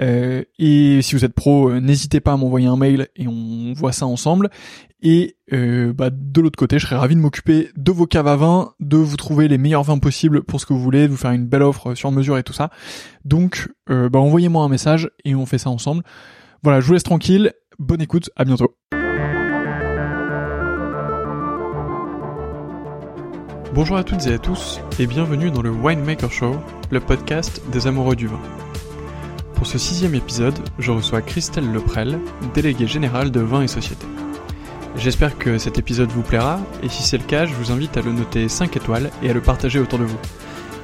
Euh, et si vous êtes pro, euh, n'hésitez pas à m'envoyer un mail et on voit ça ensemble. Et euh, bah, de l'autre côté, je serais ravi de m'occuper de vos caves à vin, de vous trouver les meilleurs vins possibles pour ce que vous voulez, de vous faire une belle offre sur mesure et tout ça. Donc, bah, envoyez-moi un message et on fait ça ensemble. Voilà, je vous laisse tranquille. Bonne écoute, à bientôt. Bonjour à toutes et à tous et bienvenue dans le Winemaker Show, le podcast des amoureux du vin. Pour ce sixième épisode, je reçois Christelle Leprel, déléguée générale de Vin et Société. J'espère que cet épisode vous plaira et si c'est le cas, je vous invite à le noter 5 étoiles et à le partager autour de vous.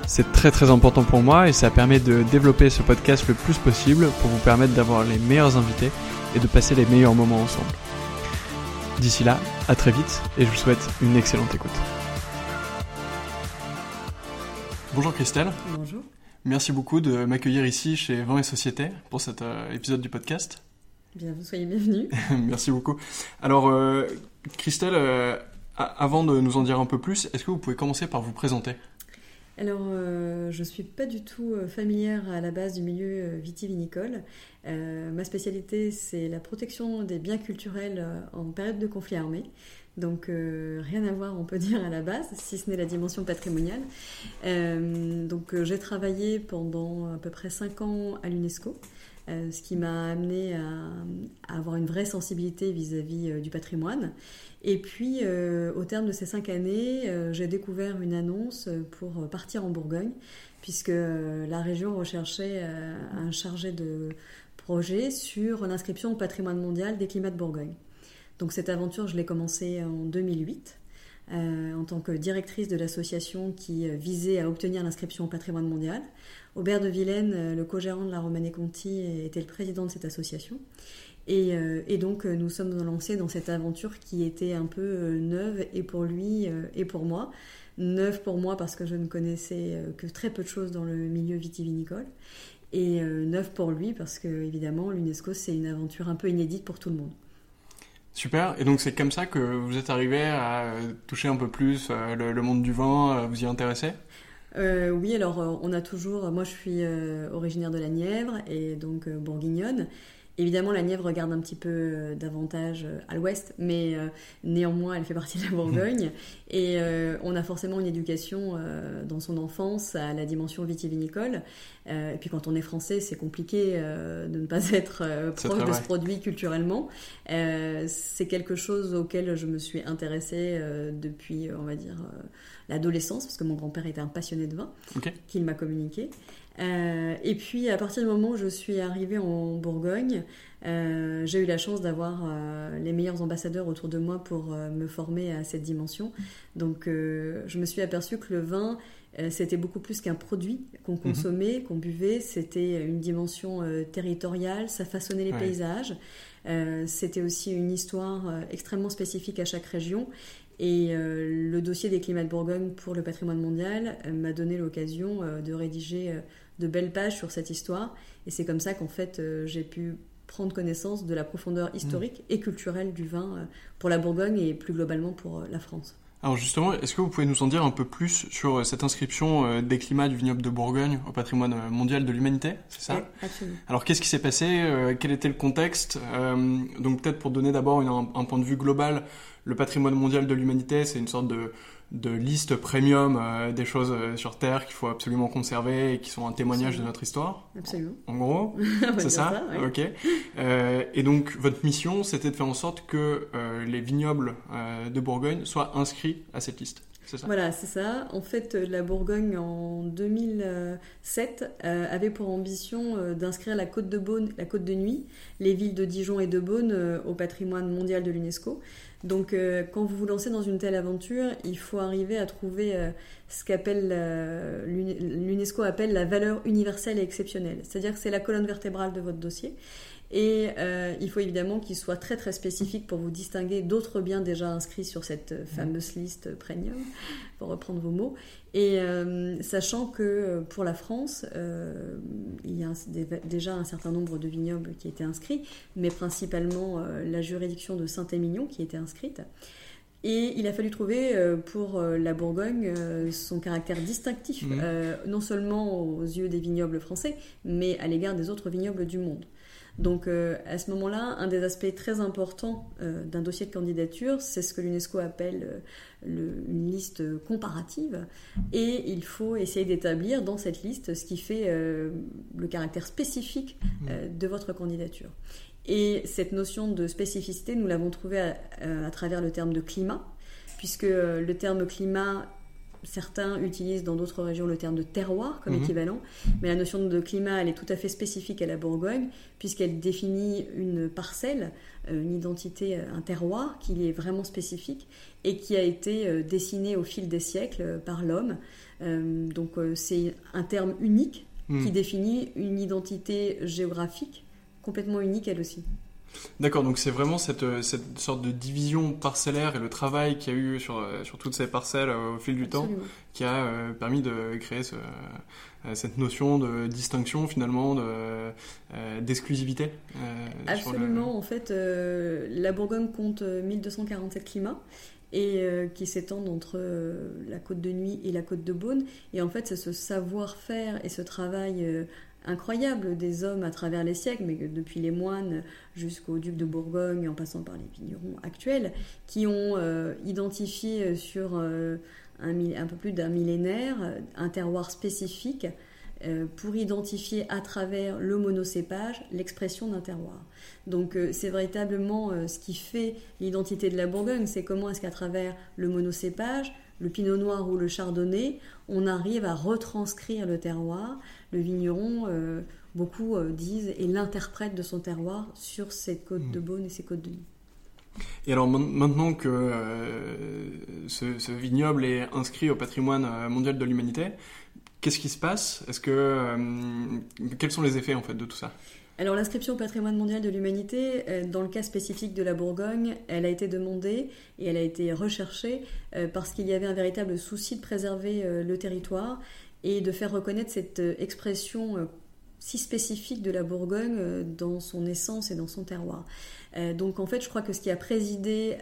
C'est très très important pour moi et ça permet de développer ce podcast le plus possible pour vous permettre d'avoir les meilleurs invités et de passer les meilleurs moments ensemble. D'ici là, à très vite et je vous souhaite une excellente écoute. Bonjour Christelle. Bonjour. Merci beaucoup de m'accueillir ici chez Vin et Société pour cet euh, épisode du podcast. Bien, vous soyez bienvenue. Merci beaucoup. Alors, euh, Christelle, euh, avant de nous en dire un peu plus, est-ce que vous pouvez commencer par vous présenter? Alors, je ne suis pas du tout familière à la base du milieu vitivinicole. ma spécialité, c'est la protection des biens culturels en période de conflit armé. Donc euh, rien à voir, on peut dire, à la base, si ce n'est la dimension patrimoniale. Euh, donc euh, j'ai travaillé pendant à peu près 5 ans à l'UNESCO, ce qui m'a amené à, avoir une vraie sensibilité vis-à-vis du patrimoine. Et puis au terme de ces 5 années, j'ai découvert une annonce pour partir en Bourgogne, puisque la région recherchait un chargé de projet sur l'inscription au patrimoine mondial des climats de Bourgogne. Donc cette aventure, je l'ai commencée en 2008 euh, en tant que directrice de l'association qui euh, visait à obtenir l'inscription au patrimoine mondial. Aubert de Vilaine, euh, le co-gérant de la Romanée Conti, était le président de cette association. Et, donc nous sommes lancés dans cette aventure qui était un peu neuve et pour lui et pour moi. Neuve pour moi parce que je ne connaissais que très peu de choses dans le milieu vitivinicole et neuf pour lui parce que évidemment l'UNESCO c'est une aventure un peu inédite pour tout le monde. Super. Et donc c'est comme ça que vous êtes arrivé à toucher un peu plus le, monde du vin, vous y intéresser oui, alors on a toujours. Moi, je suis originaire de la Nièvre et donc bourguignonne. Évidemment, la Nièvre regarde un petit peu euh, davantage euh, à l'ouest, mais euh, néanmoins, elle fait partie de la Bourgogne. Et on a forcément une éducation dans son enfance à la dimension vitivinicole. et puis quand on est français, c'est compliqué de ne pas être proche de ce produit culturellement. c'est quelque chose auquel je me suis intéressée depuis, on va dire, l'adolescence, parce que mon grand-père était un passionné de vin, qu'il m'a communiqué. Euh, et puis, à partir du moment où je suis arrivée en Bourgogne, euh, j'ai eu la chance d'avoir euh, les meilleurs ambassadeurs autour de moi pour me former à cette dimension. Donc, je me suis aperçue que le vin, c'était beaucoup plus qu'un produit qu'on mhm. consommait, qu'on buvait. C'était une dimension territoriale, ça façonnait les paysages. c'était aussi une histoire extrêmement spécifique à chaque région. Et le dossier des climats de Bourgogne pour le patrimoine mondial m'a donné l'occasion de rédiger de belles pages sur cette histoire. Et c'est comme ça qu'en fait, euh, j'ai pu prendre connaissance de la profondeur historique et culturelle du vin euh, pour la Bourgogne et plus globalement pour euh, la France. Alors justement, est-ce que vous pouvez nous en dire un peu plus sur cette inscription des climats du vignoble de Bourgogne au patrimoine mondial de l'humanité C'est ça? Absolument. Alors qu'est-ce qui s'est passé Quel était le contexte Donc peut-être pour donner d'abord un, point de vue global, le patrimoine mondial de l'humanité, c'est une sorte de de liste premium euh, des choses euh, sur Terre qu'il faut absolument conserver et qui sont un témoignage de notre histoire. Absolument. En, gros, c'est ça, Ok. Euh, et donc votre mission, c'était de faire en sorte que les vignobles de Bourgogne soient inscrits à cette liste. Voilà, c'est ça. En fait, la Bourgogne en 2007 avait pour ambition d'inscrire la côte de Beaune, la côte de Nuit, les villes de Dijon et de Beaune au patrimoine mondial de l'UNESCO. Donc, euh, quand vous vous lancez dans une telle aventure, il faut arriver à trouver euh, ce qu'appelle l'UNESCO appelle la valeur universelle et exceptionnelle. C'est-à-dire que c'est la colonne vertébrale de votre dossier. Et euh, il faut évidemment qu'il soit très très spécifique pour vous distinguer d'autres biens déjà inscrits sur cette euh, fameuse liste premium, pour reprendre vos mots. Et euh, sachant que pour la France, il y a déjà un certain nombre de vignobles qui étaient inscrits, mais principalement la juridiction de Saint-Émilion qui était inscrite. Et il a fallu trouver pour la Bourgogne son caractère distinctif, mmh. non seulement aux yeux des vignobles français, mais à l'égard des autres vignobles du monde. Donc euh, à ce moment-là, un des aspects très importants euh, d'un dossier de candidature, c'est ce que l'UNESCO appelle euh, une liste comparative. Et il faut essayer d'établir dans cette liste ce qui fait le caractère spécifique mmh. de votre candidature. Et cette notion de spécificité, nous l'avons trouvée à, travers le terme de climat, puisque le terme climat Certains utilisent dans d'autres régions le terme de terroir comme mhm. équivalent, mais la notion de climat, elle est tout à fait spécifique à la Bourgogne, puisqu'elle définit une parcelle, euh, une identité, euh, un terroir qui est vraiment spécifique et qui a été euh, dessiné au fil des siècles par l'homme. Donc c'est un terme unique mhm. qui définit une identité géographique complètement unique elle aussi. D'accord, donc c'est vraiment cette, euh, cette, sorte de division parcellaire et le travail qu'il y a eu sur, euh, sur toutes ces parcelles euh, au fil du temps qui a permis de créer ce, cette notion de distinction finalement, d'exclusivité. Absolument, en fait, la Bourgogne compte 1247 climats et qui s'étendent entre la côte de Nuit et la côte de Beaune. Et en fait, c'est ce savoir-faire et ce travail incroyable des hommes à travers les siècles, mais depuis les moines jusqu'aux ducs de Bourgogne, en passant par les vignerons actuels, qui ont euh, identifié sur euh, un, peu plus d'un millénaire un terroir spécifique euh, pour identifier à travers le monocépage l'expression d'un terroir. Donc c'est véritablement ce qui fait l'identité de la Bourgogne, c'est comment est-ce qu'à travers le monocépage, le pinot noir ou le chardonnay, on arrive à retranscrire le terroir. Le vigneron, euh, beaucoup euh, disent, est l'interprète de son terroir sur ses côtes de hmm. Beaune et ses côtes de Nuit. Et alors maintenant que euh, ce, vignoble est inscrit au patrimoine mondial de l'humanité, qu'est-ce qui se passe? Est-ce que quels sont les effets en fait de tout ça? Alors l'inscription au patrimoine mondial de l'humanité, euh, dans le cas spécifique de la Bourgogne, elle a été demandée et elle a été recherchée euh, parce qu'il y avait un véritable souci de préserver euh, le territoire et de faire reconnaître cette expression si spécifique de la Bourgogne dans son essence et dans son terroir. donc en fait, je crois que ce qui a présidé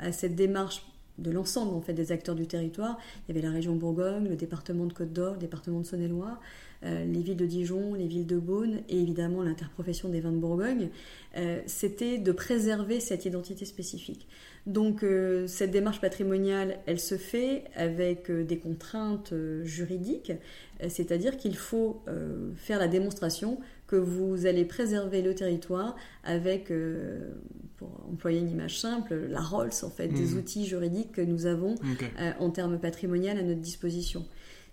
à cette démarche de l'ensemble en fait des acteurs du territoire. Il y avait la région Bourgogne, le département de Côte d'Or, le département de Saône-et-Loire, les villes de Dijon, les villes de Beaune et évidemment l'interprofession des vins de Bourgogne. Euh, c'était de préserver cette identité spécifique. Donc euh, cette démarche patrimoniale, elle se fait avec des contraintes juridiques, c'est-à-dire qu'il faut faire la démonstration que vous allez préserver le territoire avec, euh, pour employer une image simple, la Rolls en fait, des mhm. outils juridiques que nous avons euh, en termes patrimonial à notre disposition.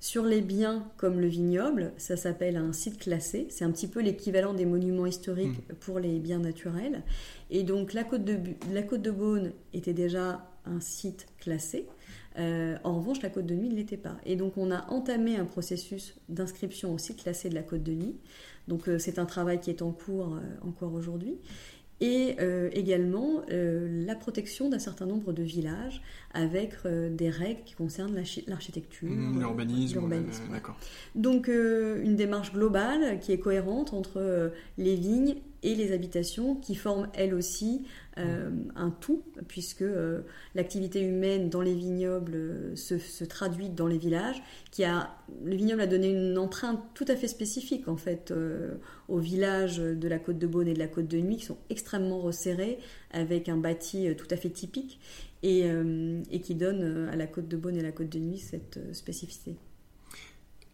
Sur les biens comme le vignoble, ça s'appelle un site classé. C'est un petit peu l'équivalent des monuments historiques mhm. pour les biens naturels. Et donc la côte de, la côte de Beaune était déjà un site classé. Euh, en revanche, la côte de nuit ne l'était pas. Et donc, on a entamé un processus d'inscription au site classé de la côte de nuit. Donc, euh, c'est un travail qui est en cours euh, encore aujourd'hui. Et également la protection d'un certain nombre de villages avec des règles qui concernent l'architecture, mmh, l'urbanisme. d'accord. Donc, une démarche globale qui est cohérente entre les vignes et les habitations qui forment elles aussi euh, un tout, puisque euh, l'activité humaine dans les vignobles euh, se, traduit dans les villages, qui a, le vignoble a donné une empreinte tout à fait spécifique en fait aux villages de la côte de Beaune et de la côte de Nuit, qui sont extrêmement resserrés, avec un bâti tout à fait typique, et, et qui donne à la côte de Beaune et à la côte de Nuit cette spécificité.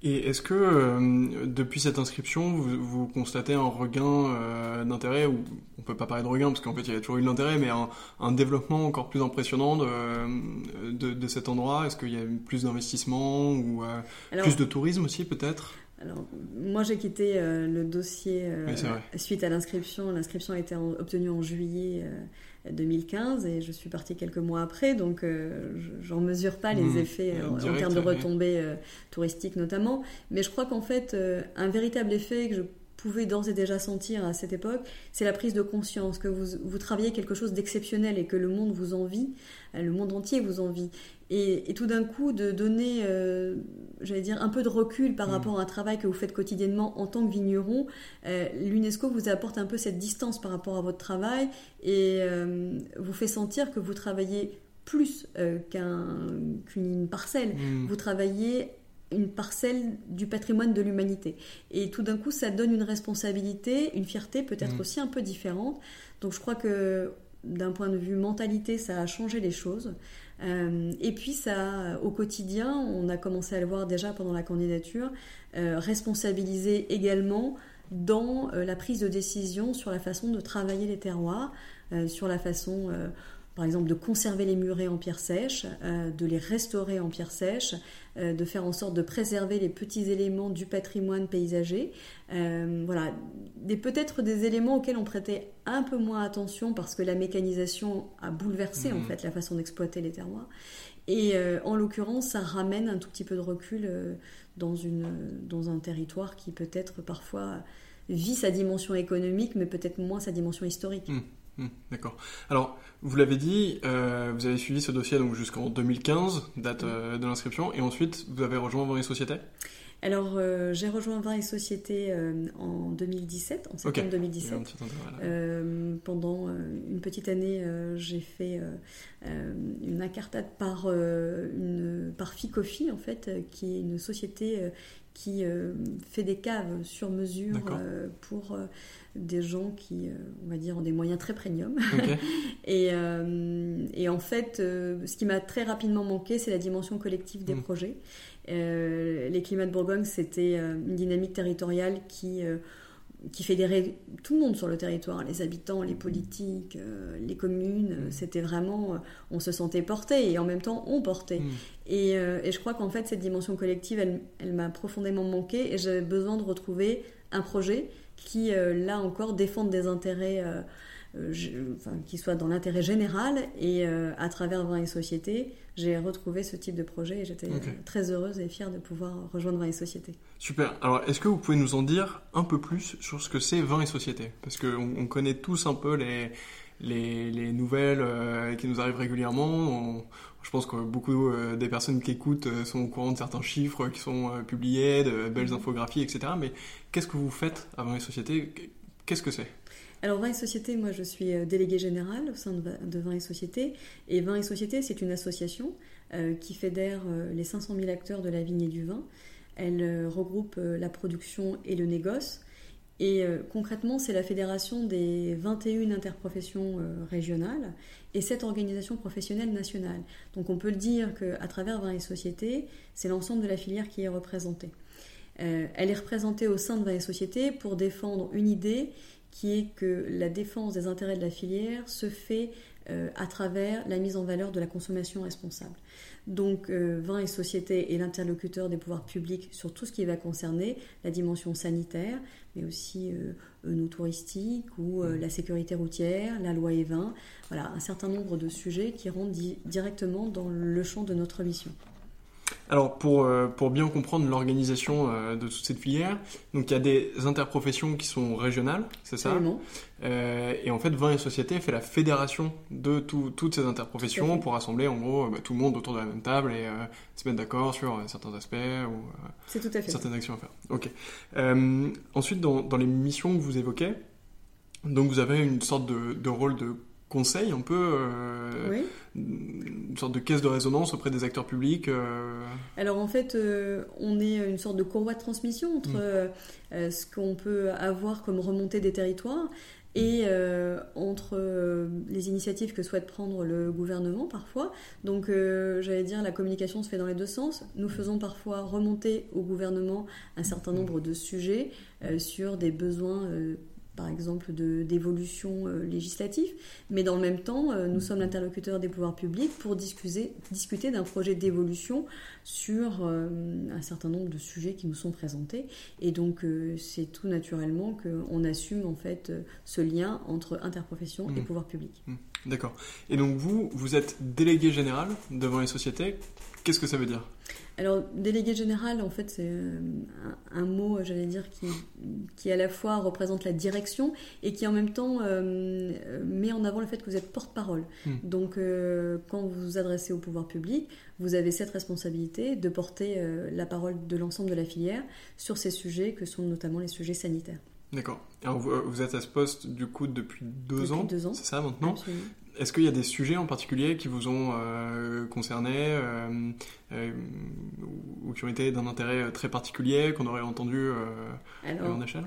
Et est-ce que euh, depuis cette inscription, vous, constatez un regain euh, d'intérêt, ou on peut pas parler de regain parce qu'en fait il y a toujours eu de l'intérêt, mais un, développement encore plus impressionnant de, de, cet endroit? Est-ce qu'il y a plus d'investissement ou euh, plus de tourisme aussi peut-être? alors, moi, j'ai quitté le dossier suite à l'inscription. L'inscription a été obtenue en juillet 2015 et je suis partie quelques mois après, donc euh, j'en mesure pas les mmh. effets euh, en, termes de retombées euh, touristiques notamment. Mais je crois qu'en fait, un véritable effet que je pouvais d'ores et déjà sentir à cette époque, c'est la prise de conscience que vous, vous travaillez quelque chose d'exceptionnel et que le monde vous envie, le monde entier vous envie. Et, tout d'un coup, de donner, euh, j'allais dire, un peu de recul par mm. rapport à un travail que vous faites quotidiennement en tant que vigneron, euh, l'UNESCO vous apporte un peu cette distance par rapport à votre travail et euh, vous fait sentir que vous travaillez plus qu'une parcelle. Mm. Vous travaillez une parcelle du patrimoine de l'humanité. Et tout d'un coup, ça donne une responsabilité, une fierté peut-être mm. aussi un peu différente. Donc je crois que d'un point de vue mentalité, ça a changé les choses. Euh, et puis ça, au quotidien, on a commencé à le voir déjà pendant la candidature, euh, responsabiliser également dans euh, la prise de décision sur la façon de travailler les terroirs, sur la façon par exemple de conserver les murets en pierre sèche, euh, de les restaurer en pierre sèche, euh, de faire en sorte de préserver les petits éléments du patrimoine paysager. Euh, voilà, peut-être des éléments auxquels on prêtait un peu moins attention parce que la mécanisation a bouleversé en mmh. fait la façon d'exploiter les terroirs. Et en l'occurrence, ça ramène un tout petit peu de recul dans, une, dans un territoire qui peut-être parfois vit sa dimension économique, mais peut-être moins sa dimension historique. Mmh. Hmm, d'accord. Alors, vous l'avez dit, euh, vous avez suivi ce dossier donc jusqu'en 2015, date euh, de l'inscription, et ensuite vous avez rejoint Vin et Société? Alors, euh, j'ai rejoint Vin et Société en 2017, en septembre 2017. pendant une petite année, j'ai fait une incartade par, une, par Ficofi, en fait, qui est une société qui fait des caves sur mesure pour des gens qui, euh, on va dire, ont des moyens très premium. et, euh, et, en fait, euh, ce qui m'a très rapidement manqué, c'est la dimension collective des mm. projets. les climats de Bourgogne, c'était une dynamique territoriale qui qui fédérait tout le monde sur le territoire, les habitants, les politiques, les communes. Mm. C'était vraiment, on se sentait porté et en même temps on portait. Mm. Et, et, je crois qu'en fait cette dimension collective, elle, elle m'a profondément manqué et j'avais besoin de retrouver un projet qui, euh, là encore, défendent des intérêts euh, euh, qui soient dans l'intérêt général. Et à travers Vin et Société, j'ai retrouvé ce type de projet et j'étais très heureuse et fière de pouvoir rejoindre Vin et Société. Super. Alors, est-ce que vous pouvez nous en dire un peu plus sur ce que c'est Vin et Société? Parce qu'on on connaît tous un peu les, les, les nouvelles qui nous arrivent régulièrement. On, je pense que beaucoup des personnes qui écoutent sont au courant de certains chiffres qui sont publiés, de belles mhm. infographies, etc. Mais qu'est-ce que vous faites à Vin et Société? Qu'est-ce que c'est? Alors Vin et Société, moi je suis déléguée générale au sein de Vin et Société. Et Vin et Société, c'est une association qui fédère les 500 000 acteurs de la vigne et du vin. Elle regroupe la production et le négoce. Et euh, concrètement, c'est la fédération des 21 interprofessions euh, régionales et 7 organisations professionnelles nationales. Donc on peut le dire qu'à travers 20 et Sociétés, c'est l'ensemble de la filière qui est représentée. Euh, elle est représentée au sein de 20 et Sociétés pour défendre une idée qui est que la défense des intérêts de la filière se fait à travers la mise en valeur de la consommation responsable. Donc, Vin et Société est l'interlocuteur des pouvoirs publics sur tout ce qui va concerner la dimension sanitaire, mais aussi euh, nos touristiques ou euh, la sécurité routière, la loi E20. Voilà, un certain nombre de sujets qui rentrent directement dans le champ de notre mission. Alors pour, euh, pour bien comprendre l'organisation euh, de toute cette filière, donc il y a des interprofessions qui sont régionales, c'est ça euh, Et en fait, Vin et Société fait la fédération de toutes ces interprofessions pour rassembler en gros bah, tout le monde autour de la même table et se mettre d'accord sur certains aspects ou certaines actions à faire. Ok. ensuite, dans, dans les missions que vous évoquez, donc vous avez une sorte de, de rôle de conseil un peu euh, une sorte de caisse de résonance auprès des acteurs publics euh. Alors en fait, euh, on est une sorte de courroie de transmission entre mm. ce qu'on peut avoir comme remontée des territoires et entre les initiatives que souhaite prendre le gouvernement parfois. Donc j'allais dire la communication se fait dans les deux sens. Nous faisons parfois remonter au gouvernement un certain nombre de sujets sur des besoins par exemple d'évolution euh, législative, mais dans le même temps, euh, nous sommes l'interlocuteur des pouvoirs publics pour discuter, discuter d'un projet d'évolution sur euh, un certain nombre de sujets qui nous sont présentés. Et donc, c'est tout naturellement qu'on assume en fait ce lien entre interprofession et mmh. pouvoir public. Mmh. D'accord. Et donc, vous, vous êtes délégué général devant les sociétés. Qu'est-ce que ça veut dire? Alors, délégué général, en fait, c'est euh, un, mot, j'allais dire, qui, qui à la fois représente la direction et qui en même temps euh, met en avant le fait que vous êtes porte-parole. Hmm. Donc, euh, quand vous vous adressez au pouvoir public, vous avez cette responsabilité de porter la parole de l'ensemble de la filière sur ces sujets que sont notamment les sujets sanitaires. D'accord. Alors, vous, êtes à ce poste, du coup, depuis deux depuis ans Deux ans. C'est ça, maintenant est-ce qu'il y a des sujets en particulier qui vous ont euh, concerné euh, euh, ou qui ont été d'un intérêt très particulier qu'on aurait entendu en échelle?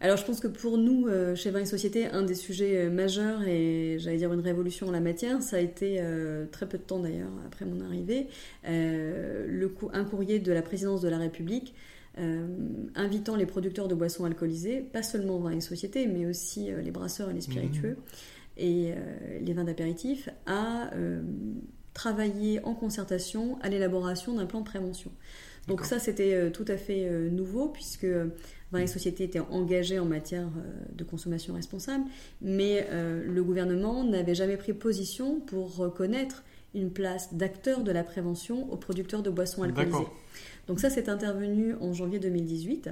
alors je pense que pour nous, chez Vin et Société, un des sujets majeurs et j'allais dire une révolution en la matière, ça a été très peu de temps d'ailleurs après mon arrivée, le un courrier de la présidence de la République invitant les producteurs de boissons alcoolisées, pas seulement Vin et Société, mais aussi les brasseurs et les spiritueux, mmh et euh, les vins d'apéritif à euh, travailler en concertation à l'élaboration d'un plan de prévention. Donc ça, c'était euh, tout à fait nouveau puisque Vins et Sociétés étaient engagés en matière de consommation responsable, mais le gouvernement n'avait jamais pris position pour reconnaître une place d'acteur de la prévention aux producteurs de boissons alcoolisées. Donc ça, c'est intervenu en janvier 2018.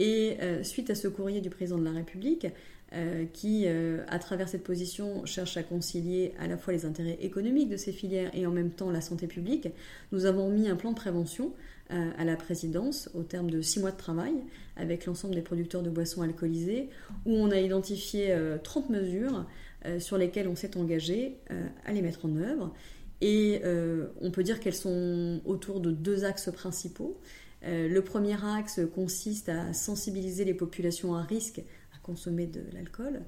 Et suite à ce courrier du président de la République, euh, qui, euh, à travers cette position, cherche à concilier à la fois les intérêts économiques de ces filières et en même temps la santé publique, nous avons mis un plan de prévention euh, à la présidence au terme de six mois de travail avec l'ensemble des producteurs de boissons alcoolisées, où on a identifié 30 mesures sur lesquelles on s'est engagé à les mettre en œuvre. Et on peut dire qu'elles sont autour de deux axes principaux. le premier axe consiste à sensibiliser les populations à risque consommer de l'alcool,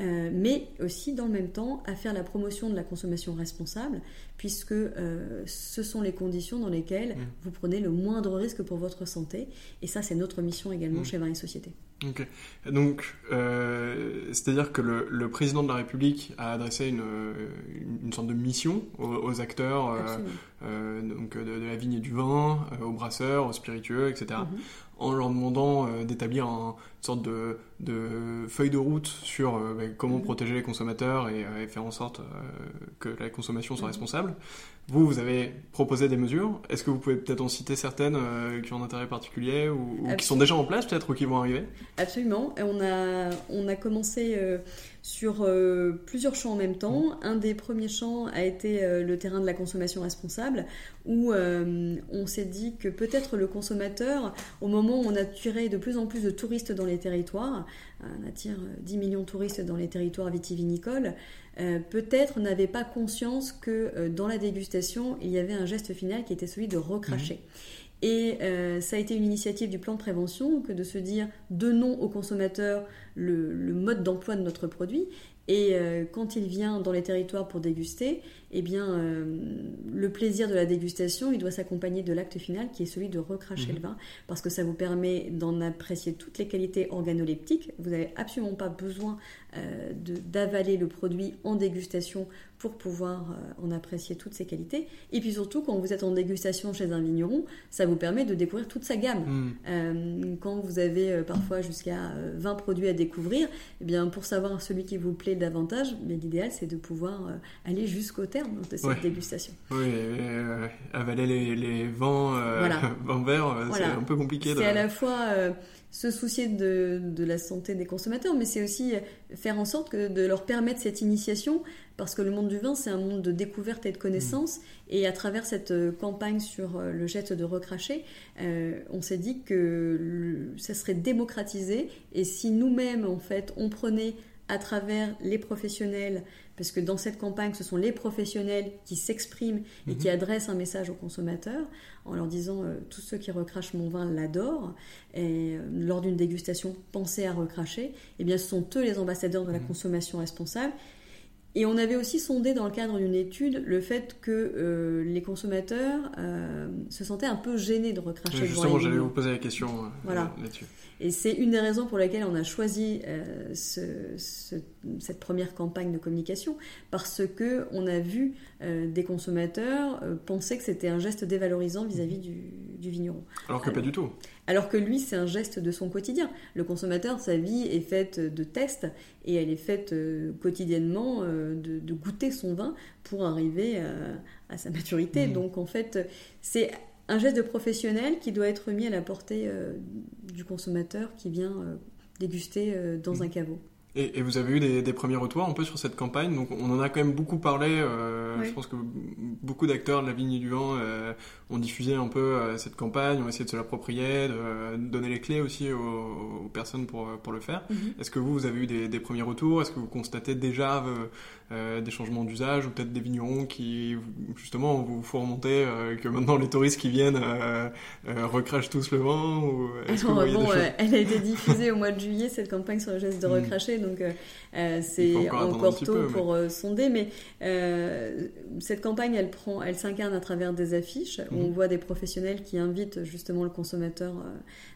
euh, mais aussi dans le même temps à faire la promotion de la consommation responsable, puisque euh, ce sont les conditions dans lesquelles mmh. vous prenez le moindre risque pour votre santé. Et ça, c'est notre mission également mmh. chez Vin et Société. Ok. Donc, euh, c'est-à-dire que le, président de la République a adressé une, une sorte de mission aux, acteurs donc de, la vigne et du vin, aux brasseurs, aux spiritueux, etc en leur demandant euh, d'établir une sorte de, de, feuille de route sur euh, bah, comment mhm. protéger les consommateurs et, euh, faire en sorte que la consommation soit mhm. responsable. Vous, vous avez proposé des mesures. Est-ce que vous pouvez peut-être en citer certaines qui ont un intérêt particulier ou, qui sont déjà en place peut-être ou qui vont arriver? Absolument. On a, on a commencé sur euh, plusieurs champs en même temps. Un des premiers champs a été euh, le terrain de la consommation responsable, où euh, on s'est dit que peut-être le consommateur, au moment où on attirait de plus en plus de touristes dans les territoires, on attire 10 millions de touristes dans les territoires vitivinicoles, peut-être n'avait pas conscience que dans la dégustation, il y avait un geste final qui était celui de recracher. Mmh. Et euh, ça a été une initiative du plan de prévention que de se dire donnons au consommateur le, le mode d'emploi de notre produit. Et euh, quand il vient dans les territoires pour déguster, eh bien, euh, le plaisir de la dégustation, il doit s'accompagner de l'acte final qui est celui de recracher mhm. le vin, parce que ça vous permet d'en apprécier toutes les qualités organoleptiques. Vous n'avez absolument pas besoin euh, d'avaler le produit en dégustation pour pouvoir euh, en apprécier toutes ses qualités. Et puis surtout, quand vous êtes en dégustation chez un vigneron, ça vous permet de découvrir toute sa gamme. Mhm. quand vous avez parfois jusqu'à 20 produits à découvrir, eh bien, pour savoir celui qui vous plaît davantage, l'idéal c'est de pouvoir aller jusqu'au terme de cette dégustation. Oui, euh, avaler les, les vents, euh, verts, euh, c'est un peu compliqué. C'est à la fois euh, se soucier de, de, la santé des consommateurs, mais c'est aussi faire en sorte que, de leur permettre cette initiation, parce que le monde du vin, c'est un monde de découverte et de connaissance, mm. et à travers cette campagne sur le geste de recracher, on s'est dit que ça serait démocratisé, et si nous-mêmes, en fait, on prenait à travers les professionnels, parce que dans cette campagne, ce sont les professionnels qui s'expriment et qui mhm. adressent un message aux consommateurs en leur disant euh, tous ceux qui recrachent mon vin l'adorent et euh, lors d'une dégustation, pensez à recracher. Et eh bien, ce sont eux les ambassadeurs de la mhm. consommation responsable et on avait aussi sondé dans le cadre d'une étude le fait que euh, les consommateurs se sentaient un peu gênés de recracher Justement, j'allais vous poser la question voilà. là-dessus. Et c'est une des raisons pour lesquelles on a choisi ce, cette première campagne de communication, parce que on a vu des consommateurs penser que c'était un geste dévalorisant vis-à-vis du, du, vigneron. Alors que pas du tout. Alors que lui, c'est un geste de son quotidien. Le consommateur, sa vie est faite de tests et elle est faite euh, quotidiennement euh, de, goûter son vin pour arriver euh, à, sa maturité. Mmh. Donc en fait, c'est un geste de professionnel qui doit être mis à la portée du consommateur qui vient déguster dans mmh. un caveau. Et, vous avez eu des, premiers retours un peu sur cette campagne? Donc on en a quand même beaucoup parlé. Euh, je pense que beaucoup d'acteurs de la vigne du vent euh, ont diffusé un peu euh, cette campagne, ont essayé de se l'approprier, de, donner les clés aussi aux, personnes pour, pour le faire. Mm-hmm. Est-ce que vous, vous avez eu des, des premiers retours? Est-ce que vous constatez déjà euh, des changements d'usage ou peut-être des vignerons qui justement vous font remonter euh, que maintenant les touristes qui viennent euh, recrachent tous le vin ou bon, elle a été diffusée au mois de juillet cette campagne sur le geste de hmm. recracher donc c'est encore, tôt pour sonder mais cette campagne elle prend elle s'incarne à travers des affiches. Où on voit des professionnels qui invitent justement le consommateur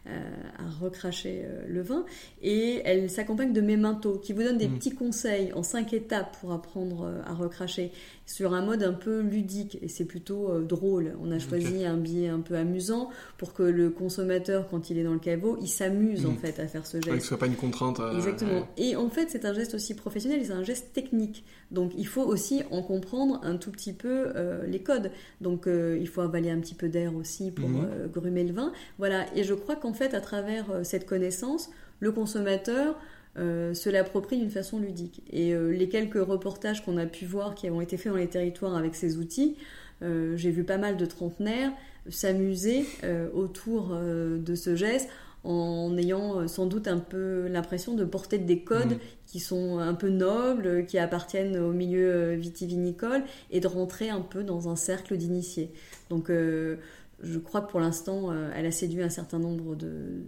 à recracher le vin. Et elle s'accompagne de mémentos qui vous donnent des hmm. petits conseils en cinq étapes pour apprendre euh, à recracher sur un mode un peu ludique et c'est plutôt euh, drôle. On a choisi un billet un peu amusant pour que le consommateur, quand il est dans le caveau, il s'amuse en mm. fait à faire ce geste. que ce soit pas une contrainte. Euh, Exactement. Et en fait, c'est un geste aussi professionnel, c'est un geste technique. Donc il faut aussi en comprendre un tout petit peu les codes. Donc il faut avaler un petit peu d'air aussi pour mm-hmm. grumer le vin. Voilà. Et je crois qu'en fait, à travers cette connaissance, le consommateur euh, se l'approprie d'une façon ludique. Et euh, les quelques reportages qu'on a pu voir qui ont été faits dans les territoires avec ces outils, euh, j'ai vu pas mal de trentenaires s'amuser autour de ce geste en ayant sans doute un peu l'impression de porter des codes mmh. qui sont un peu nobles, qui appartiennent au milieu vitivinicole, et de rentrer un peu dans un cercle d'initiés. Donc je crois que pour l'instant, elle a séduit un certain nombre de,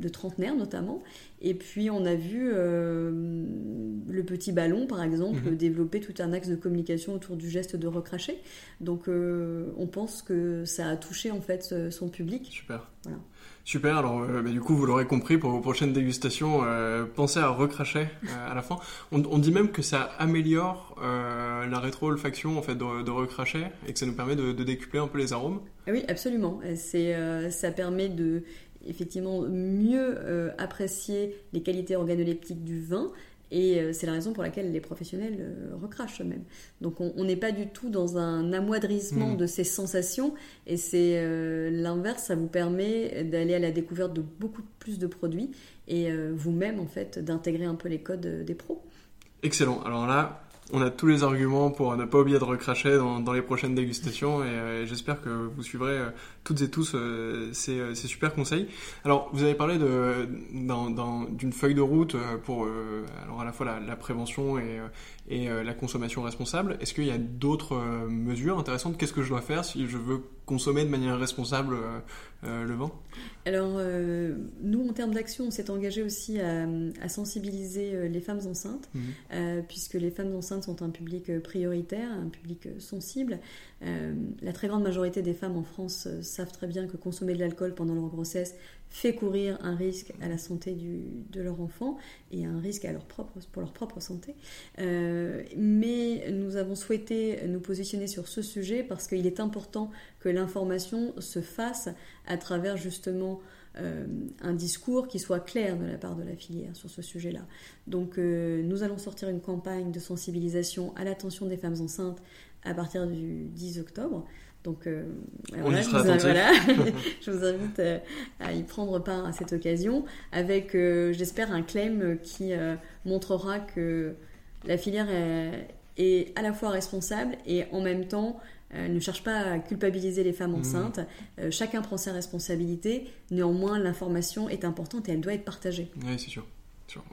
de trentenaires notamment. Et puis on a vu euh, le petit ballon, par exemple, mhm. développer tout un axe de communication autour du geste de recracher. Donc euh, on pense que ça a touché en fait son public. Super. Super, alors euh, bah, du coup vous l'aurez compris pour vos prochaines dégustations, pensez à recracher à la fin. On, dit même que ça améliore la rétro-olfaction en fait de, de, recracher et que ça nous permet de, de décupler un peu les arômes. Oui, absolument. C'est, ça permet de effectivement mieux euh, apprécier les qualités organoleptiques du vin. Et euh, c'est la raison pour laquelle les professionnels euh, recrachent eux-mêmes. Donc on n'est pas du tout dans un amoindrissement mmh. de ces sensations. Et c'est l'inverse, ça vous permet d'aller à la découverte de beaucoup plus de produits et vous-même en fait d'intégrer un peu les codes des pros. Excellent. Alors là, on a tous les arguments pour ne pas oublier de recracher dans, les prochaines dégustations et, j'espère que vous suivrez toutes et tous ces, super conseils. Alors, vous avez parlé d'une feuille de route pour alors à la fois la, la prévention et, et la consommation responsable. Est-ce qu'il y a d'autres mesures intéressantes? Qu'est-ce que je dois faire si je veux consommer de manière responsable le vin? Alors, euh, nous, en termes d'action, on s'est engagé aussi à, sensibiliser euh, les femmes enceintes, euh, puisque les femmes enceintes sont un public prioritaire, un public sensible. la très grande majorité des femmes en France savent très bien que consommer de l'alcool pendant leur grossesse fait courir un risque à la santé de leur enfant et un risque à leur propre, pour leur propre santé. mais nous avons souhaité nous positionner sur ce sujet parce qu'il est important que l'information se fasse à travers justement euh, un discours qui soit clair de la part de la filière sur ce sujet-là. Donc euh, nous allons sortir une campagne de sensibilisation à l'attention des femmes enceintes à partir du 10 octobre. Donc euh, voilà, je, vous invite, je, vous invite, à y prendre part à cette occasion avec, j'espère, un claim qui montrera que la filière est, à la fois responsable et en même temps ne cherche pas à culpabiliser les femmes mmh. enceintes. Euh, chacun prend ses responsabilités. Néanmoins, l'information est importante et elle doit être partagée. Oui, c'est sûr.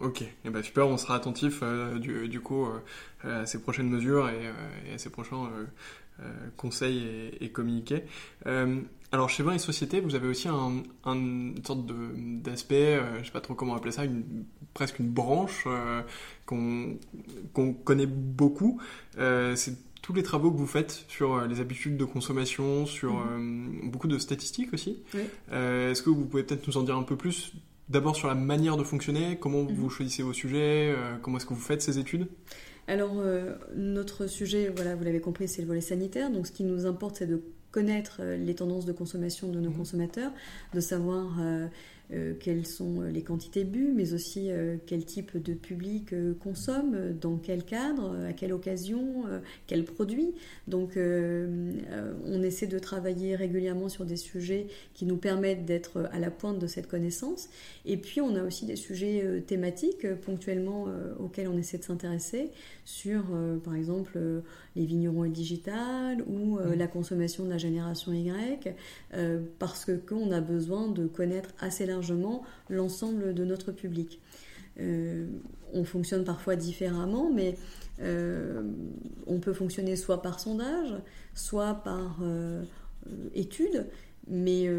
Ok, et eh ben, super, on sera attentif euh, du, coup euh, à ces prochaines mesures et, à ces prochains conseils et, et communiqués. alors chez Vin et Société, vous avez aussi un, une sorte d'aspect, je sais pas trop comment appeler ça, une, presque une branche qu'on connaît beaucoup. c'est tous les travaux que vous faites sur euh, les habitudes de consommation, sur mhm. euh, beaucoup de statistiques aussi. Euh, est-ce que vous pouvez peut-être nous en dire un peu plus D'abord sur la manière de fonctionner, comment mhm. vous choisissez vos sujets, comment est-ce que vous faites ces études? Alors, notre sujet, voilà, vous l'avez compris, c'est le volet sanitaire. Donc, ce qui nous importe, c'est de connaître les tendances de consommation de nos mhm. consommateurs, de savoir euh, quelles sont les quantités bues, mais aussi euh, quel type de public euh, consomme, dans quel cadre, à quelle occasion, quels produits. Donc on essaie de travailler régulièrement sur des sujets qui nous permettent d'être à la pointe de cette connaissance. Et puis on a aussi des sujets thématiques ponctuellement auxquels on essaie de s'intéresser sur, par exemple, les vignerons et digital ou mmh. la consommation de la génération Y, parce qu'on a besoin de connaître assez largement l'ensemble de notre public. Euh, on fonctionne parfois différemment, mais euh, on peut fonctionner soit par sondage, soit par euh, étude, mais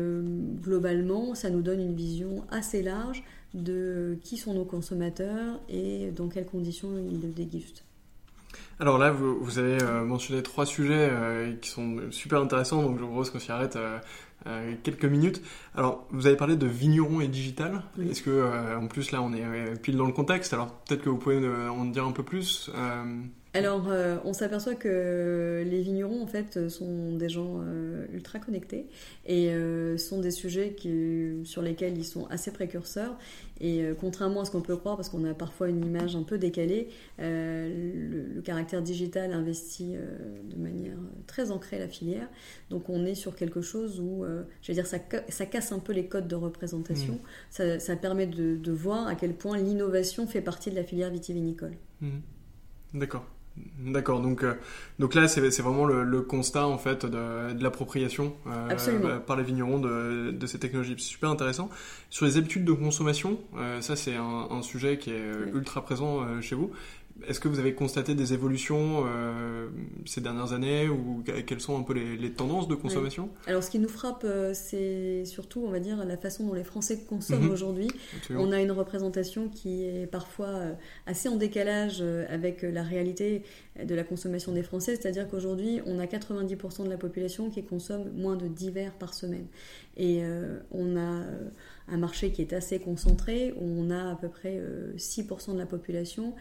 globalement, ça nous donne une vision assez large de qui sont nos consommateurs et dans quelles conditions ils le dégustent. Alors là, vous, avez mentionné trois sujets qui sont super intéressants, donc je vous propose qu'on s'y arrête euh, quelques minutes. Alors, vous avez parlé de vigneron et digital. Est-ce que, euh, en plus, là, on est euh, pile dans le contexte? Alors, peut-être que vous pouvez en dire un peu plus. Alors, euh, on s'aperçoit que les vignerons, en fait, sont des gens euh, ultra connectés et euh, sont des sujets qui, sur lesquels ils sont assez précurseurs. Et contrairement à ce qu'on peut croire, parce qu'on a parfois une image un peu décalée, le, caractère digital investit de manière très ancrée la filière. Donc, on est sur quelque chose où, je veux dire, ça, ça, casse un peu les codes de représentation. Mmh. Ça, permet de, voir à quel point l'innovation fait partie de la filière vitivinicole. Mmh. D'accord. D'accord, donc, euh, donc là c'est vraiment le, constat en fait de, l'appropriation euh, par les vignerons de, de ces technologies. C'est super intéressant. Sur les habitudes de consommation, euh, ça c'est un, sujet qui est ultra présent chez vous. Est-ce que vous avez constaté des évolutions euh, ces dernières années ou quelles sont un peu les, tendances de consommation? Alors ce qui nous frappe, euh, c'est surtout, on va dire, la façon dont les Français consomment mhm. aujourd'hui. On a une représentation qui est parfois euh, assez en décalage avec la réalité de la consommation des Français, c'est-à-dire qu'aujourd'hui, on a 90% de la population qui consomme moins de 10 verres par semaine. Et on a un marché qui est assez concentré, on a à peu près 6% de la population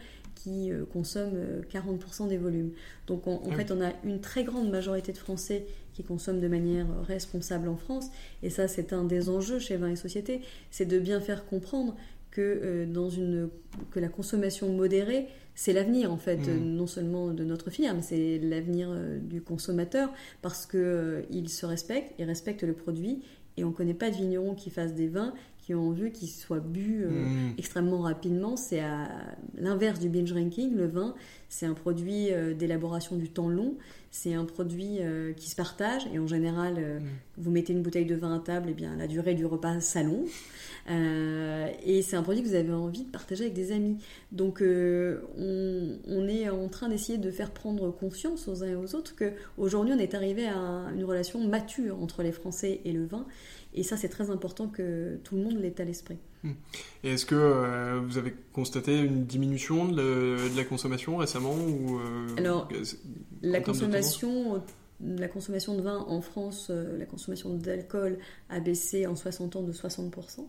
qui euh, consomment 40% euh, des volumes. Donc en ah fait, on a une très grande majorité de Français qui consomment de manière responsable en France. Et ça, c'est un des enjeux chez Vin et Société, c'est de bien faire comprendre que, euh, dans une, que la consommation modérée, c'est l'avenir en fait, mmh. non seulement de notre filière, mais c'est l'avenir du consommateur parce qu'il il se respecte, il respecte le produit et on ne connaît pas de vigneron qui fasse des vins qui ont envie qu'il soit bu mmh. extrêmement rapidement. C'est à l'inverse du binge drinking. Le vin, c'est un produit d'élaboration du temps long. C'est un produit qui se partage et en général, mmh. vous mettez une bouteille de vin à table, et bien la durée du repas s'allonge. Euh, et c'est un produit que vous avez envie de partager avec des amis. Donc euh, on, est en train d'essayer de faire prendre conscience aux uns et aux autres qu'aujourd'hui on est arrivé à une relation mature entre les Français et le vin. Et ça c'est très important que tout le monde l'ait à l'esprit. Hmm. Et est-ce que euh, vous avez constaté une diminution de, la consommation récemment ou, Alors, la consommation la consommation de vin en France, la consommation d'alcool a baissé en 60 ans de 60%.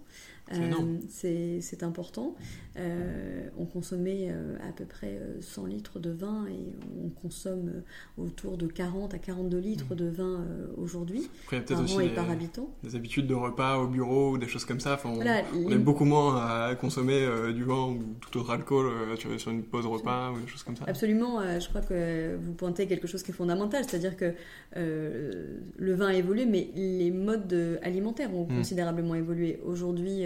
Euh, c'est important. Euh, on consommait euh, à peu près 100 litres de vin et on consomme autour de 40 à 42 litres mmh. de vin aujourd'hui par an et par habitant. Des habitudes de repas au bureau ou des choses comme ça. Enfin, on, est beaucoup moins à consommer du vin ou tout autre alcool sur une pause repas ou des choses comme ça. Absolument. je crois que vous pointez quelque chose qui est fondamental, c'est-à-dire que le vin a évolué, mais les modes alimentaires ont mmh. considérablement évolué. Aujourd'hui,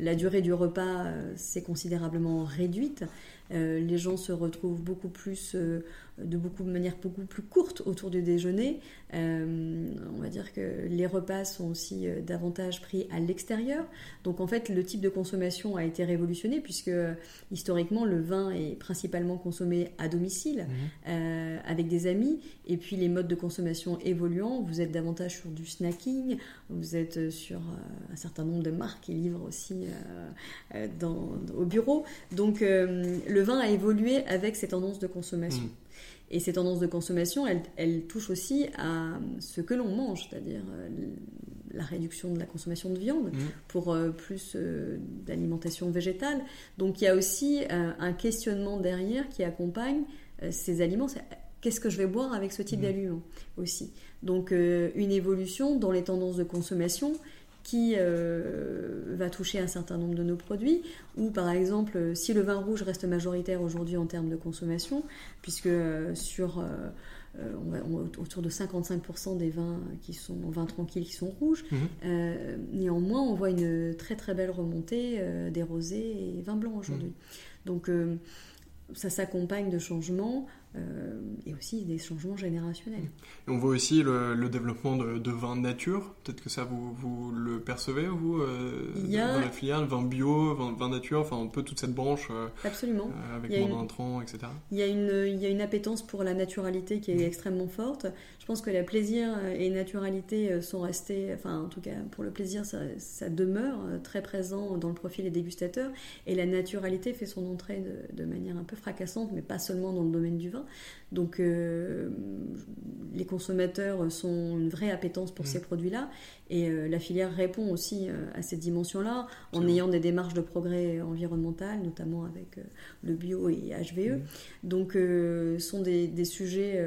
la durée du repas euh, s'est considérablement réduite. Euh, les gens se retrouvent beaucoup plus, euh, de beaucoup de manière beaucoup plus courte autour du déjeuner. On va dire que les repas sont aussi davantage pris à l'extérieur. Donc en fait, le type de consommation a été révolutionné puisque historiquement le vin est principalement consommé à domicile mmh. avec des amis. Et puis les modes de consommation évoluant, vous êtes davantage sur du snacking, vous êtes sur un certain nombre de marques qui livrent aussi dans, au bureau. Donc le le vin a évolué avec ces tendances de consommation. Mm. Et ces tendances de consommation, elles, touchent aussi à ce que l'on mange, c'est-à-dire euh, la réduction de la consommation de viande mm. pour euh, plus euh, d'alimentation végétale. Donc il y a aussi un questionnement derrière qui accompagne ces aliments. Qu'est-ce que je vais boire avec ce type mm. d'aliments aussi? Donc une évolution dans les tendances de consommation qui euh, va toucher un certain nombre de nos produits, ou par exemple, si le vin rouge reste majoritaire aujourd'hui en termes de consommation, puisque euh, sur euh, autour de 55% des vins qui sont vins tranquilles qui sont rouges, mhm. néanmoins on voit une très très belle remontée des rosés et vins blancs aujourd'hui. Mhm. Donc ça s'accompagne de changements euh, et aussi des changements générationnels. on voit aussi le, développement de, de vins nature. Peut-être que ça vous, vous le percevez vous euh, dans la filière, vin bio, vin, vin, nature, enfin un peu toute cette branche. Euh, Absolument. avec moins d'intrants, etc. Il y a une il y a une appétence pour la naturalité qui est mmh. extrêmement forte. Je pense que la plaisir et naturalité sont restés, enfin en tout cas pour le plaisir ça, ça demeure très présent dans le profil des dégustateurs et la naturalité fait son entrée de, de manière un peu fracassante, mais pas seulement dans le domaine du vin donc euh, les consommateurs sont une vraie appétence pour mm. ces produits-là et euh, la filière répond aussi euh, à cette dimension-là en ayant des démarches de progrès environnemental, notamment avec le bio et HVE. Mm. Donc ce sont des, des sujets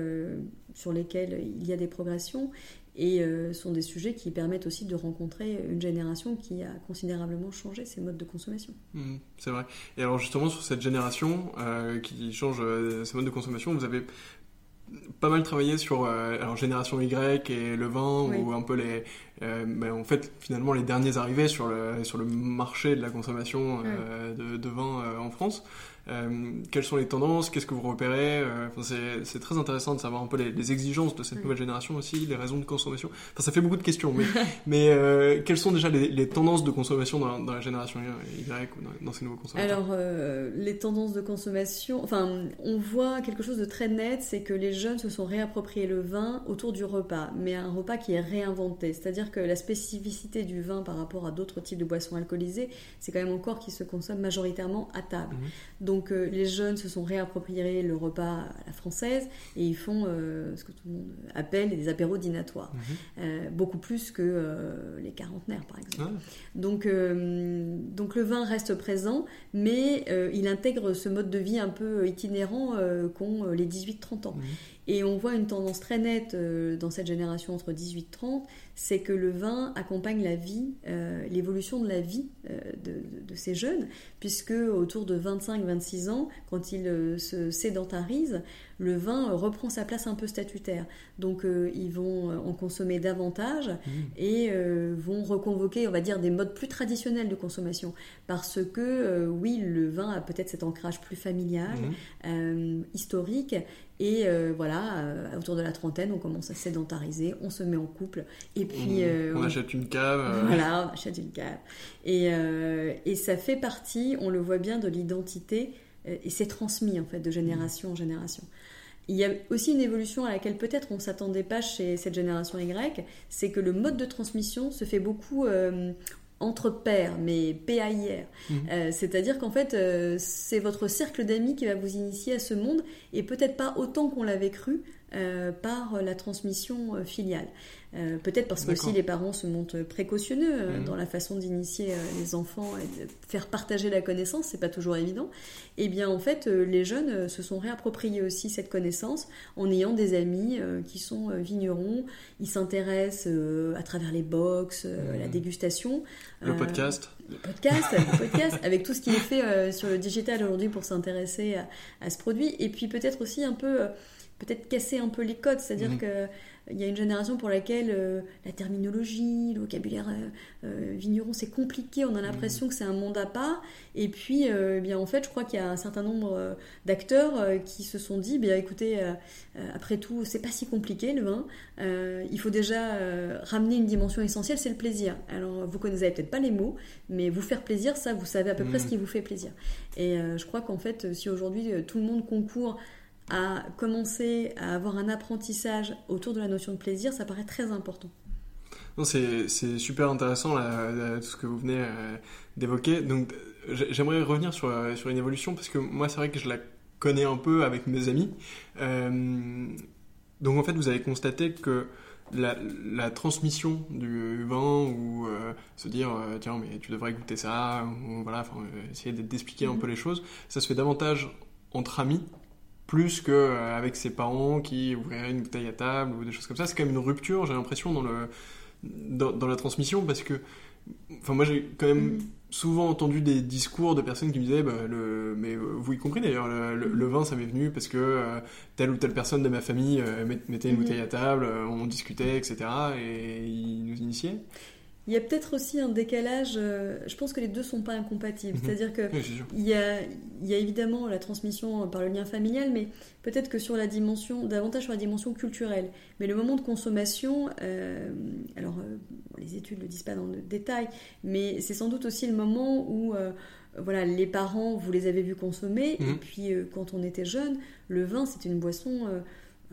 sur lesquels il y a des progressions et euh, sont des sujets qui permettent aussi de rencontrer une génération qui a considérablement changé ses modes de consommation. Mmh, c'est vrai. Et alors justement sur cette génération euh, qui change euh, ses modes de consommation, vous avez pas mal travaillé sur alors génération Y et le vin ou un peu les ben, en fait finalement les derniers arrivés sur le sur le marché de la consommation de, de, vin en France euh, quelles sont les tendances Qu'est-ce que vous repérez euh, C'est très intéressant de savoir un peu les, exigences de cette nouvelle génération aussi, les raisons de consommation. Enfin, ça fait beaucoup de questions, mais, mais euh, quelles sont déjà les, tendances de consommation dans, la génération Y ou dans, ces nouveaux consommateurs? Alors, les tendances de consommation, enfin, on voit quelque chose de très net, c'est que les jeunes se sont réappropriés le vin autour du repas, mais un repas qui est réinventé. C'est-à-dire que la spécificité du vin par rapport à d'autres types de boissons alcoolisées, c'est quand même encore qui se consomme majoritairement à table. Mmh. Donc euh, les jeunes se sont réappropriés le repas à la française et ils font euh, ce que tout le monde appelle des apéros dînatoires, mhm. euh, beaucoup plus que les quarantenaires par exemple. Ah. Donc, donc le vin reste présent, mais il intègre ce mode de vie un peu itinérant qu'ont les 18-30 ans. Et on voit une tendance très nette euh, dans cette génération entre 18-30, c'est que le vin accompagne la vie, euh, l'évolution de la vie euh, de, ces jeunes, puisque autour de 25-26 ans, quand ils se sédentarisent, le vin reprend sa place un peu statutaire. Donc ils vont en consommer davantage mmh. et vont reconvoquer, on va dire, des modes plus traditionnels de consommation, parce que oui, le vin a peut-être cet ancrage plus familial, mmh. historique, et euh, voilà, euh, autour de la trentaine, on commence à sédentariser, on se met en couple. Et puis. on, euh, achète une cave. Voilà, on achète une cave. Et, et, ça fait partie, on le voit bien, de l'identité. et c'est transmis, en fait, de génération en génération. Il y a aussi une évolution à laquelle peut-être on ne s'attendait pas chez cette génération Y, c'est que le mode de transmission se fait beaucoup entre pairs, mais PAIR. Mhm. Euh, c'est-à-dire qu'en fait, euh, c'est votre cercle d'amis qui va vous initier à ce monde, et peut-être pas autant qu'on l'avait cru, euh, par la transmission euh, filiale. Euh, peut-être parce que aussi les parents se montrent précautionneux mhm. dans la façon d'initier les enfants et de faire partager la connaissance, c'est pas toujours évident. Et eh bien en fait, les jeunes se sont réappropriés aussi cette connaissance en ayant des amis qui sont vignerons. Ils s'intéressent à travers les box, la mhm. dégustation. Le podcast. Le podcast, le podcast, avec tout ce qui est fait sur le digital aujourd'hui pour s'intéresser à, à, ce produit. Et puis peut-être aussi un peu peut-être casser un peu les codes, c'est-à-dire mhm. que qu'il y a une génération pour laquelle euh, la terminologie, le vocabulaire euh, euh, vigneron, c'est compliqué, on a l'impression mhm. que c'est un monde à part. Et puis, eh bien en fait, je crois qu'il y a un certain nombre d'acteurs qui se sont dit, bien écoutez, après tout, c'est pas si compliqué le vin. il faut déjà ramener une dimension essentielle, c'est le plaisir. Alors, vous connaissez peut-être pas les mots, mais vous faire plaisir, ça, vous savez à peu près ce qui vous fait plaisir. Et je crois qu'en fait, si aujourd'hui tout le monde concourt à commencer à avoir un apprentissage autour de la notion de plaisir, ça paraît très important. C'est super intéressant tout ce que vous venez euh, d'évoquer. Donc j'aimerais revenir sur, euh, sur une évolution parce que moi c'est vrai que je la connais un peu avec mes amis. Euh, donc en fait vous avez constaté que la, la transmission du vin ou se dire tiens mais tu devrais goûter ça ou voilà essayer d'expliquer un mm-hmm. peu les choses ça se fait davantage entre amis plus qu'avec euh, ses parents qui ouvriraient une bouteille à table ou des choses comme ça. C'est quand même une rupture, j'ai l'impression, dans, le, dans, la transmission parce que, enfin, moi j'ai quand même mm. souvent entendu des discours de personnes qui me disaient, bah, le, mais vous y compris d'ailleurs, le, vin ça m'est venu parce que euh, telle ou telle personne de ma famille euh, mettait une mm. bouteille à table, on discutait, etc. et ils nous initiaient. Il y a peut-être aussi un décalage, euh, je pense que les deux sont pas incompatibles. Mhm. C'est-à-dire que il, y a, il y a évidemment la transmission par le lien familial, mais peut-être que sur la dimension, davantage sur la dimension culturelle. Mais le moment de consommation, euh, alors euh, les études ne le disent pas dans le détail, mais c'est sans doute aussi le moment où voilà, les parents, vous les avez vus consommer, mhm. et puis quand on était jeune, le vin c'était une boisson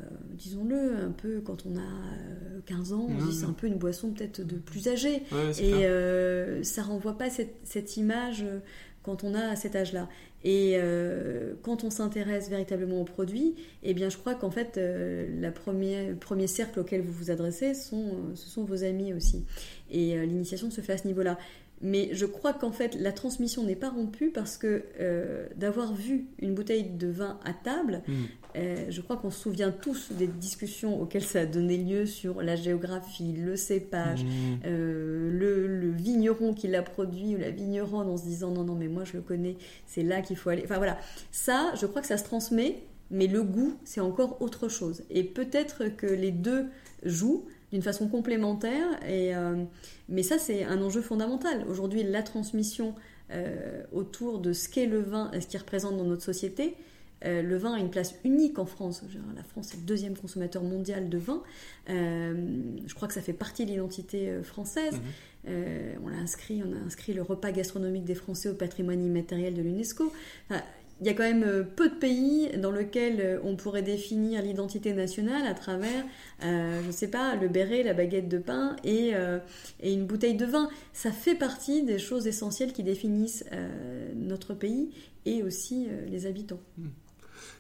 euh, disons-le, un peu quand on a 15 euh, ans, on dit c'est un peu une boisson peut-être de plus âgé. et euh, ça renvoie pas cette, image quand on a à cet âge-là. Et quand on s'intéresse véritablement aux produits, eh bien, je crois qu'en fait, la le premier cercle auquel vous vous adressez, sont, ce sont vos amis aussi. Et l'initiation se fait à ce niveau-là. Mais je crois qu'en fait, la transmission n'est pas rompue parce que euh, d'avoir vu une bouteille de vin à table, hmm. Euh, je crois qu'on se souvient tous des discussions auxquelles ça a donné lieu sur la géographie, le cépage, hmm. euh, le, vigneron qui l'a produit ou la vigneronne en se disant non, non, mais moi je le connais, c'est là qu'il faut aller. Enfin voilà, ça, je crois que ça se transmet, mais le goût, c'est encore autre chose. Et peut-être que les deux jouent d'une façon complémentaire. Et, euh, mais ça, c'est un enjeu fondamental. Aujourd'hui, la transmission autour de ce qu'est le vin et ce qu'il représente dans notre société. Euh, le vin a une place unique en France. La France est le deuxième consommateur mondial de vin. je crois que ça fait partie de l'identité française. Mhm. on, a inscrit, on a inscrit le repas gastronomique des Français au patrimoine immatériel de l'UNESCO il y a quand même euh, peu de pays dans lesquels euh, on pourrait définir l'identité nationale à travers, euh, je ne sais pas, le béret, la baguette de pain et, et, une bouteille de vin. Ça fait partie des choses essentielles qui définissent notre pays et aussi les habitants. Hmm.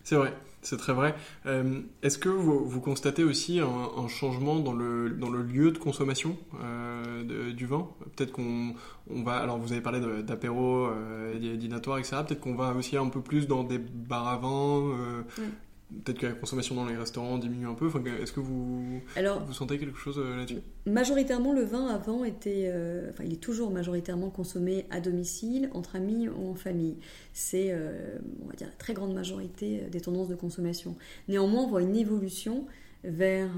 C'est vrai, c'est très vrai. Euh, est-ce que vous, constatez aussi un, changement dans le, dans le lieu de consommation euh, du vin? Peut-être qu'on on va, alors vous avez parlé d'apéro, euh, etc. Peut-être qu'on va aussi un peu plus dans des bars à vin. Peut-être que la consommation dans les restaurants diminue un peu. Enfin, Est-ce que vous, Alors, vous sentez quelque chose euh, là-dessus? Majoritairement, le vin avant était, euh, enfin, il est toujours majoritairement consommé à domicile, entre amis ou en famille. C'est, euh, on va dire, la très grande majorité des tendances de consommation. Néanmoins, on voit une évolution vers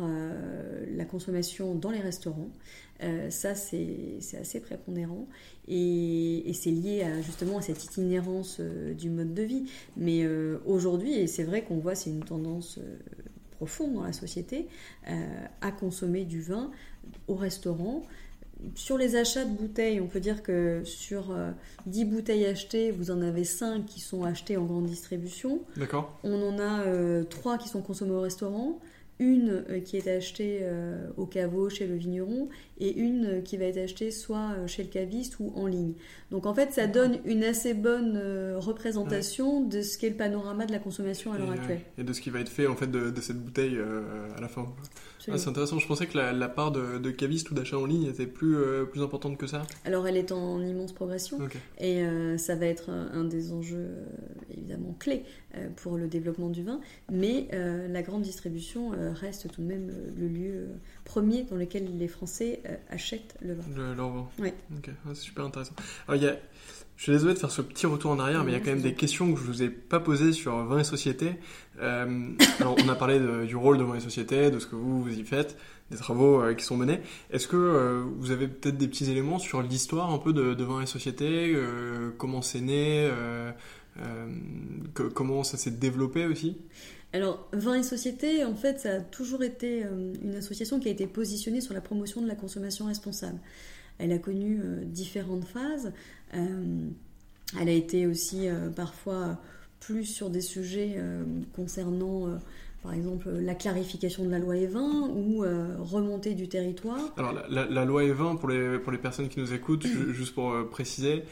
la consommation dans les restaurants. Ça, c'est assez prépondérant et, c'est lié à, justement à cette itinérance euh, du mode de vie. Mais euh, aujourd'hui, et c'est vrai qu'on voit, c'est une tendance euh, profonde dans la société, à consommer du vin au restaurant. Sur les achats de bouteilles, on peut dire que sur 10 bouteilles achetées, vous en avez 5 qui sont achetées en grande distribution. D'accord. On en a 3 qui sont consommés au restaurant une euh, qui est achetée euh, au caveau chez le vigneron et une euh, qui va être achetée soit chez le caviste ou en ligne. Donc en fait, ça donne une assez bonne représentation de ce qu'est le panorama de la consommation à l'heure actuelle. Et de ce qui va être fait en fait de, cette bouteille à la fin. Ah, c'est intéressant. Je pensais que la, part de, de, caviste ou d'achat en ligne était plus, plus importante que ça. Alors elle est en immense progression et ça va être un, des enjeux évidemment clés pour le développement du vin. Mais la grande distribution reste tout de même euh, le lieu euh, premier dans lequel les Français euh, achètent le vin. Le, leur vin. Oui. Ok, c'est super intéressant. Alors, il y a, je suis désolé de faire ce petit retour en arrière, mais il y a quand même des questions que je vous ai pas posées sur vin et société. alors, on a parlé du rôle de vin et société, de ce que vous, vous y faites, des travaux qui sont menés. Est-ce que vous avez peut-être des petits éléments sur l'histoire un peu de, de, vin et société, comment c'est né, comment ça s'est développé aussi? Alors, Vin et Société, en fait, ça a toujours été euh, une association qui a été positionnée sur la promotion de la consommation responsable. Elle a connu euh, différentes phases. Euh, elle a été aussi parfois plus sur des sujets concernant, par exemple, la clarification de la loi E20 ou remontée du territoire. Alors, la, la, loi E20, pour les, pour les personnes qui nous écoutent, juste pour préciser,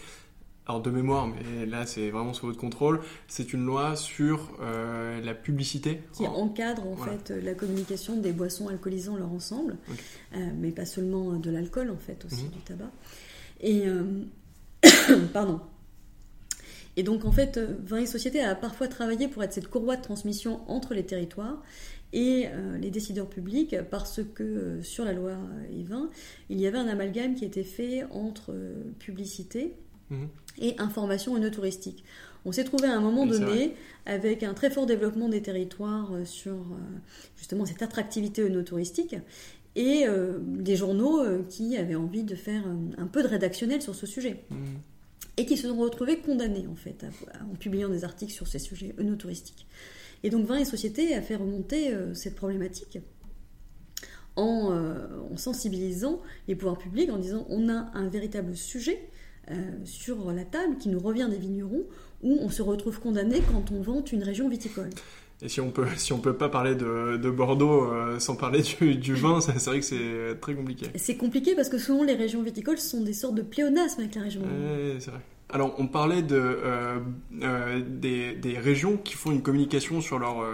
alors de mémoire, mais là c'est vraiment sous votre contrôle, c'est une loi sur euh, la publicité. Qui encadre en fait la communication des boissons alcoolisant leur ensemble, euh, mais pas seulement de l'alcool en fait, aussi mhm. du tabac. Et euh, pardon. Et donc en fait, Vin et Société a parfois travaillé pour être cette courroie de transmission entre les territoires et les décideurs publics parce que sur la loi E20, il y avait un amalgame qui était fait entre publicité mhm et information touristique. On s'est trouvé à un moment donné avec un très fort développement des territoires euh, sur euh, justement cette attractivité touristique et euh, des journaux qui avaient envie de faire un, peu de rédactionnel sur ce sujet. Mmh. Et qui se sont retrouvés condamnés en fait en publiant des articles sur ces sujets touristiques. Et donc Vin et Société a fait remonter cette problématique en, en, sensibilisant les pouvoirs publics en disant on a un véritable sujet euh, sur la table qui nous revient des vignerons où on se retrouve condamné quand on vante une région viticole. Et si on peut, si on peut pas parler de, Bordeaux euh, sans parler du, vin, c'est vrai que c'est très compliqué. C'est compliqué parce que souvent les régions viticoles sont des sortes de pléonasmes avec la région. c'est vrai. Alors on parlait de, euh, des, des, régions qui font une communication sur leur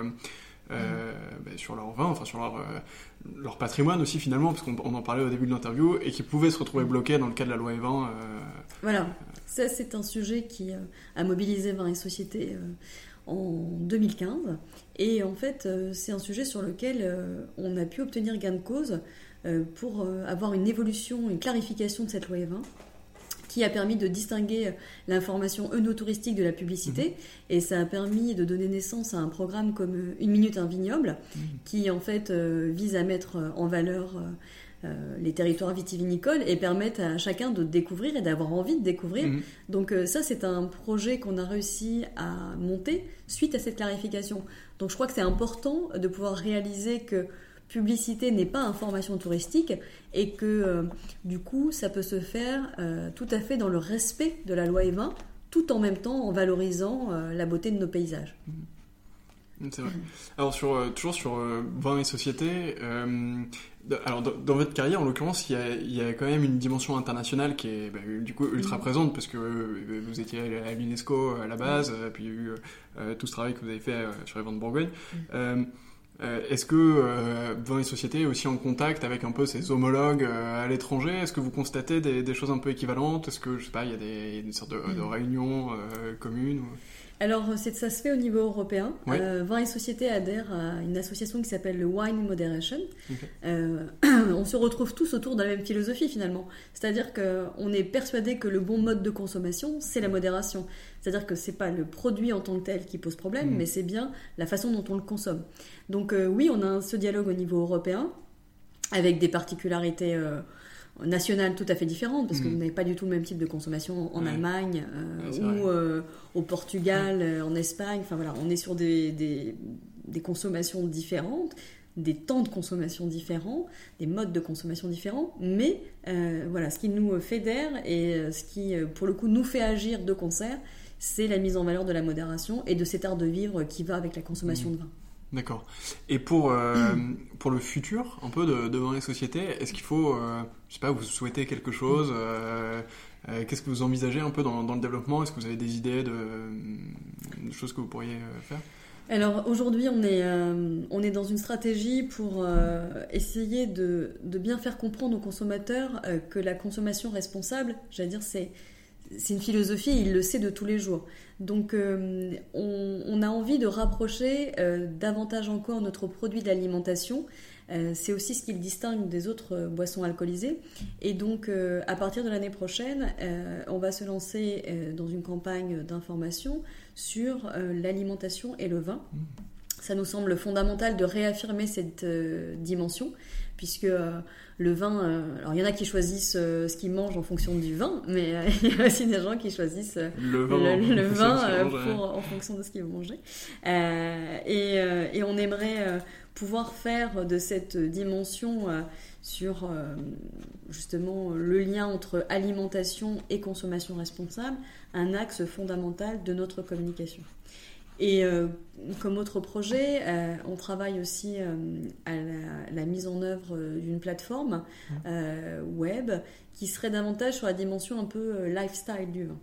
euh, ben, sur leur vin, enfin sur leur, euh, leur patrimoine aussi finalement, parce qu'on en parlait au début de l'interview, et qui pouvaient se retrouver bloqués dans le cas de la loi E20. Euh, voilà, ça c'est un sujet qui a mobilisé Vin et Société en 2015, et en fait c'est un sujet sur lequel on a pu obtenir gain de cause pour avoir une évolution, une clarification de cette loi E20 qui a permis de distinguer l'information œnotouristique de la publicité. Mhm. Et ça a permis de donner naissance à un programme comme euh, Une minute, un vignoble, mhm. qui en fait euh, vise à mettre euh, en valeur les territoires vitivinicoles et permettre à chacun de découvrir et d'avoir envie de découvrir. Mhm. Donc ça, c'est un projet qu'on a réussi à monter suite à cette clarification. Donc je crois que c'est important de pouvoir réaliser que publicité n'est pas information touristique et que euh, du coup ça peut se faire euh, tout à fait dans le respect de la loi E20 tout en même temps en valorisant euh, la beauté de nos paysages. Mmh. C'est vrai. Alors sur, toujours sur vin et société, alors dans, votre carrière en l'occurrence il y, a, quand même une dimension internationale qui est bah, du coup ultra mmh. présente parce que vous étiez à l'UNESCO à la base, puis il y a eu tout ce travail que vous avez fait sur les vins de Bourgogne. Mmh. Euh, est-ce que euh, dans les sociétés aussi en contact avec un peu ses homologues euh, à l'étranger? Est-ce que vous constatez des, choses un peu équivalentes? Est-ce que je sais pas, il y a des, une sorte de, mm. réunions communes alors, ça se fait au niveau européen. Euh, Vin et Société adhèrent à une association qui s'appelle le Wine Moderation. Euh, on se retrouve tous autour de la même philosophie finalement. C'est-à-dire qu'on est persuadé que le bon mode de consommation, c'est la modération. C'est-à-dire que c'est pas le produit en tant que tel qui pose problème, mm. mais c'est bien la façon dont on le consomme. Donc euh, oui, on a ce dialogue au niveau européen avec des particularités nationales tout à fait différentes, parce que mm. vous n'avez pas du tout le même type de consommation en Allemagne euh, ou euh, au Portugal, euh, en Espagne. Enfin voilà, on est sur des, des, consommations différentes, des temps de consommation différents, des modes de consommation différents, mais voilà, ce qui nous fédère et ce qui, pour le coup, nous fait agir de concert, c'est la mise en valeur de la modération et de cet art de vivre qui va avec la consommation mm. de vin. D'accord. Et pour, euh, pour le futur, un peu de, de les sociétés, est-ce qu'il faut, euh, je sais pas, vous souhaitez quelque chose euh, Qu'est-ce que vous envisagez un peu dans, dans le développement? Est-ce que vous avez des idées de, choses que vous pourriez faire? Alors aujourd'hui, on est, on est dans une stratégie pour essayer de, de, bien faire comprendre aux consommateurs que la consommation responsable, j'allais dire, c'est c'est une philosophie, il le sait de tous les jours. Donc euh, on, a envie de rapprocher euh, davantage encore notre produit d'alimentation. Euh, c'est aussi ce qui le distingue des autres boissons alcoolisées. Et donc à partir de l'année prochaine, on va se lancer dans une campagne d'information sur l'alimentation et le vin. Mmh. Ça nous semble fondamental de réaffirmer cette dimension, puisque le vin, euh, alors il y en a qui choisissent euh, ce qu'ils mangent en fonction du vin, mais euh, il y a aussi des gens qui choisissent le vin, en fonction de ce qu'ils vont manger. Et, et, on aimerait pouvoir faire de cette dimension sur justement le lien entre alimentation et consommation responsable un axe fondamental de notre communication. Et euh, comme autre projet, euh, on travaille aussi euh, à la, mise en œuvre d'une plateforme web qui serait davantage sur la dimension un peu lifestyle du vin.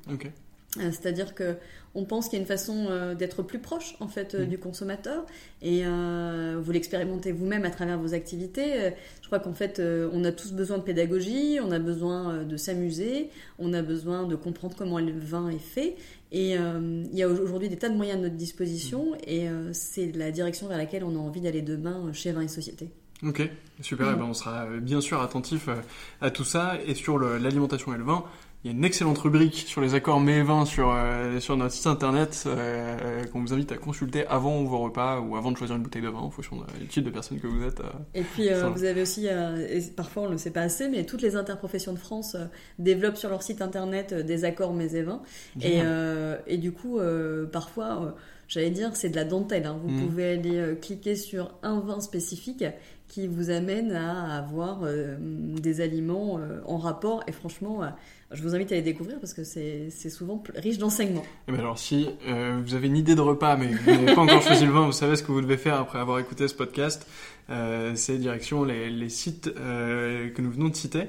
C'est-à-dire que on pense qu'il y a une façon d'être plus proche en fait mm. du consommateur et vous l'expérimentez vous-même à travers vos activités. je crois qu'en fait on a tous besoin de pédagogie, on a besoin de s'amuser, on a besoin de comprendre comment le vin est fait et euh, il y a aujourd'hui des tas de moyens à notre disposition mm. et euh, c'est la direction vers laquelle on a envie d'aller demain chez Vin et Société. Ok, super, et ben on sera bien sûr attentif euh, à tout ça. Et sur l'alimentation et le vin, il y a une excellente rubrique sur les accords et vins sur, euh, sur notre site internet euh, qu'on vous invite à consulter avant vos repas ou avant de choisir une bouteille de vin en fonction du type de personne que vous êtes. Euh, et puis vous avez aussi, et parfois on ne le sait pas assez, mais toutes les interprofessions de France développent sur leur site internet des accords mets et vins. Et, et, du coup, parfois, j'allais dire, c'est de la dentelle. Hein. Vous mm. pouvez aller cliquer sur un vin spécifique qui vous amène à avoir des aliments en rapport. Et franchement, je vous invite à les découvrir parce que c'est souvent riche d'enseignements. Et eh ben alors, si euh, vous avez une idée de repas, mais vous n'avez pas encore choisi le vin, vous savez ce que vous devez faire après avoir écouté ce podcast. Euh, c'est direction les, les sites euh, que nous venons de citer.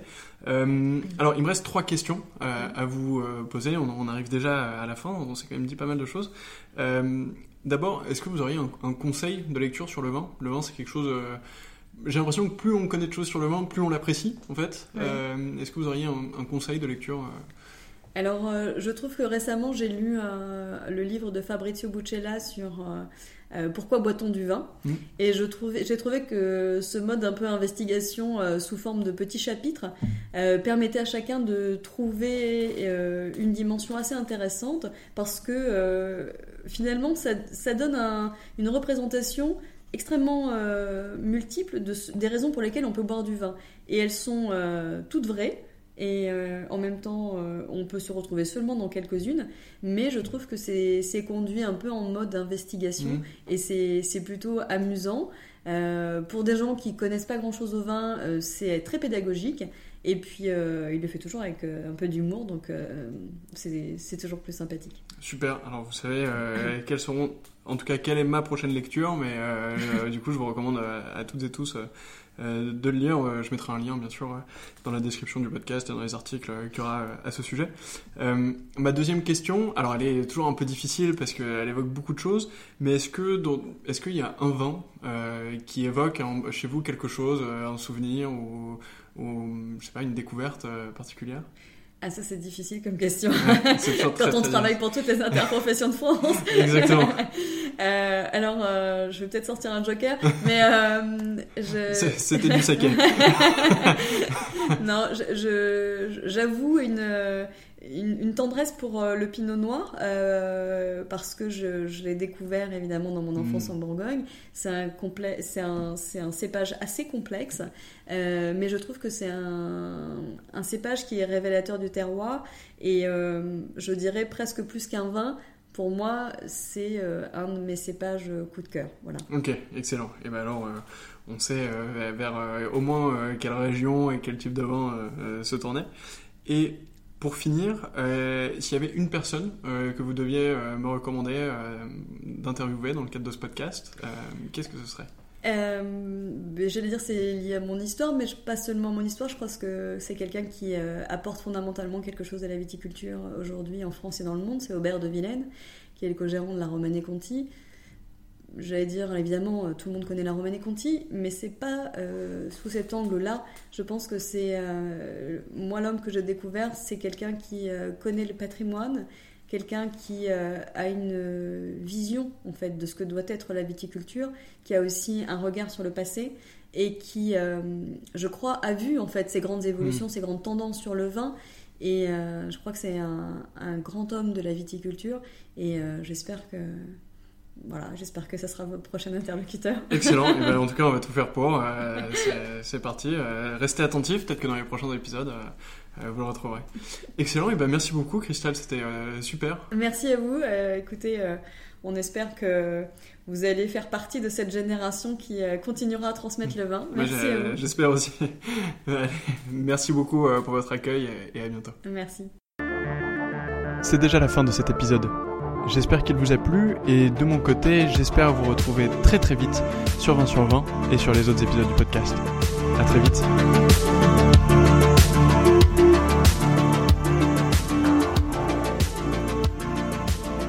Euh, alors, il me reste trois questions euh, à vous poser. On, on, arrive déjà à la fin. On s'est quand même dit pas mal de choses. D'abord, est-ce que vous auriez un, un, conseil de lecture sur le vin? Le vin, c'est quelque chose j'ai l'impression que plus on connaît de choses sur le vin, plus on l'apprécie, en fait. Euh, est-ce que vous auriez un, conseil de lecture euh Alors, euh, je trouve que récemment, j'ai lu le livre de Fabrizio Buccella sur pourquoi boit-on du vin mmh. Et j'ai trouvé que ce mode un peu investigation sous forme de petits chapitres permettait à chacun de trouver une dimension assez intéressante parce que finalement, ça, donne une représentation extrêmement euh, multiples de, des raisons pour lesquelles on peut boire du vin. Et elles sont euh, toutes vraies. Et euh, en même temps, on peut se retrouver seulement dans quelques-unes. Mais je trouve que c'est conduit un peu en mode investigation. Mmh. Et c'est plutôt amusant. pour des gens qui connaissent pas grand-chose au vin, c'est très pédagogique. Et puis, il le fait toujours avec un peu d'humour. Donc, c'est toujours plus sympathique. Super. Alors, vous savez quelles seront en tout cas, quelle est ma prochaine lecture, mais euh, euh, du coup, je vous recommande à, toutes et tous euh, de le lire. je mettrai un lien, bien sûr, dans la description du podcast et dans les articles qu'il y aura à ce sujet. ma deuxième question, alors elle est toujours un peu difficile parce qu'elle évoque beaucoup de choses, mais est-ce que est-ce qu'il y a un vin qui évoque chez vous quelque chose, un souvenir ou, ou je sais pas, une découverte particulière? Ah ça c'est difficile comme question. Quand on travaille pour toutes les interprofessions de France. Exactement. euh, alors euh, je vais peut-être sortir un joker, mais euh, c'était du saké. non, j'avoue une une, tendresse pour euh, le pinot noir euh, parce que je, l'ai découvert évidemment dans mon enfance mm. en Bourgogne. C'est un, un, un, cépage assez complexe, euh, mais je trouve que c'est un, un, cépage qui est révélateur du terroir et je dirais presque plus qu'un vin. Pour moi, c'est un de mes cépages coup de cœur. Voilà. Ok, excellent. Et ben alors, on sait vers au moins quelle région et quel type de vin se tourner. Et pour finir, euh, s'il y avait une personne euh, que vous deviez euh, me recommander d'interviewer dans le cadre de ce podcast, qu'est-ce que ce serait? Ben, J'allais dire c'est lié à mon histoire, mais pas seulement mon histoire. Je pense que c'est quelqu'un qui apporte fondamentalement quelque chose à la viticulture aujourd'hui en France et dans le monde. C'est Aubert de Vilaine, qui est le co-gérant de la Romanée Conti j'allais dire, évidemment, euh, tout le monde connaît la Romanée Conti, mais c'est pas euh, sous cet angle-là. Je pense que c'est euh, moi l'homme que j'ai découvert, c'est quelqu'un qui connaît le patrimoine, quelqu'un qui a une vision en fait de ce que doit être la viticulture, qui a aussi un regard sur le passé et qui, je crois, a vu en fait ces grandes évolutions, mmh. ces grandes tendances sur le vin. Et je crois que c'est un, un, grand homme de la viticulture et j'espère que voilà, j'espère que ce sera votre prochain interlocuteur. Excellent. Et ben, en tout cas, on va tout faire pour. Euh, c'est parti. Euh, restez attentifs. Peut-être que dans les prochains épisodes, euh, vous le retrouverez. Excellent. Et ben, merci beaucoup, Christelle. C'était super. Merci à vous. écoutez, on espère que vous allez faire partie de cette génération qui continuera à transmettre le vin. Merci à vous. J'espère aussi. merci beaucoup pour votre accueil et à bientôt. Merci. C'est déjà la fin de cet épisode. J'espère qu'il vous a plu et de mon côté, j'espère vous retrouver très très vite sur 20 sur 20 et sur les autres épisodes du podcast. À très vite.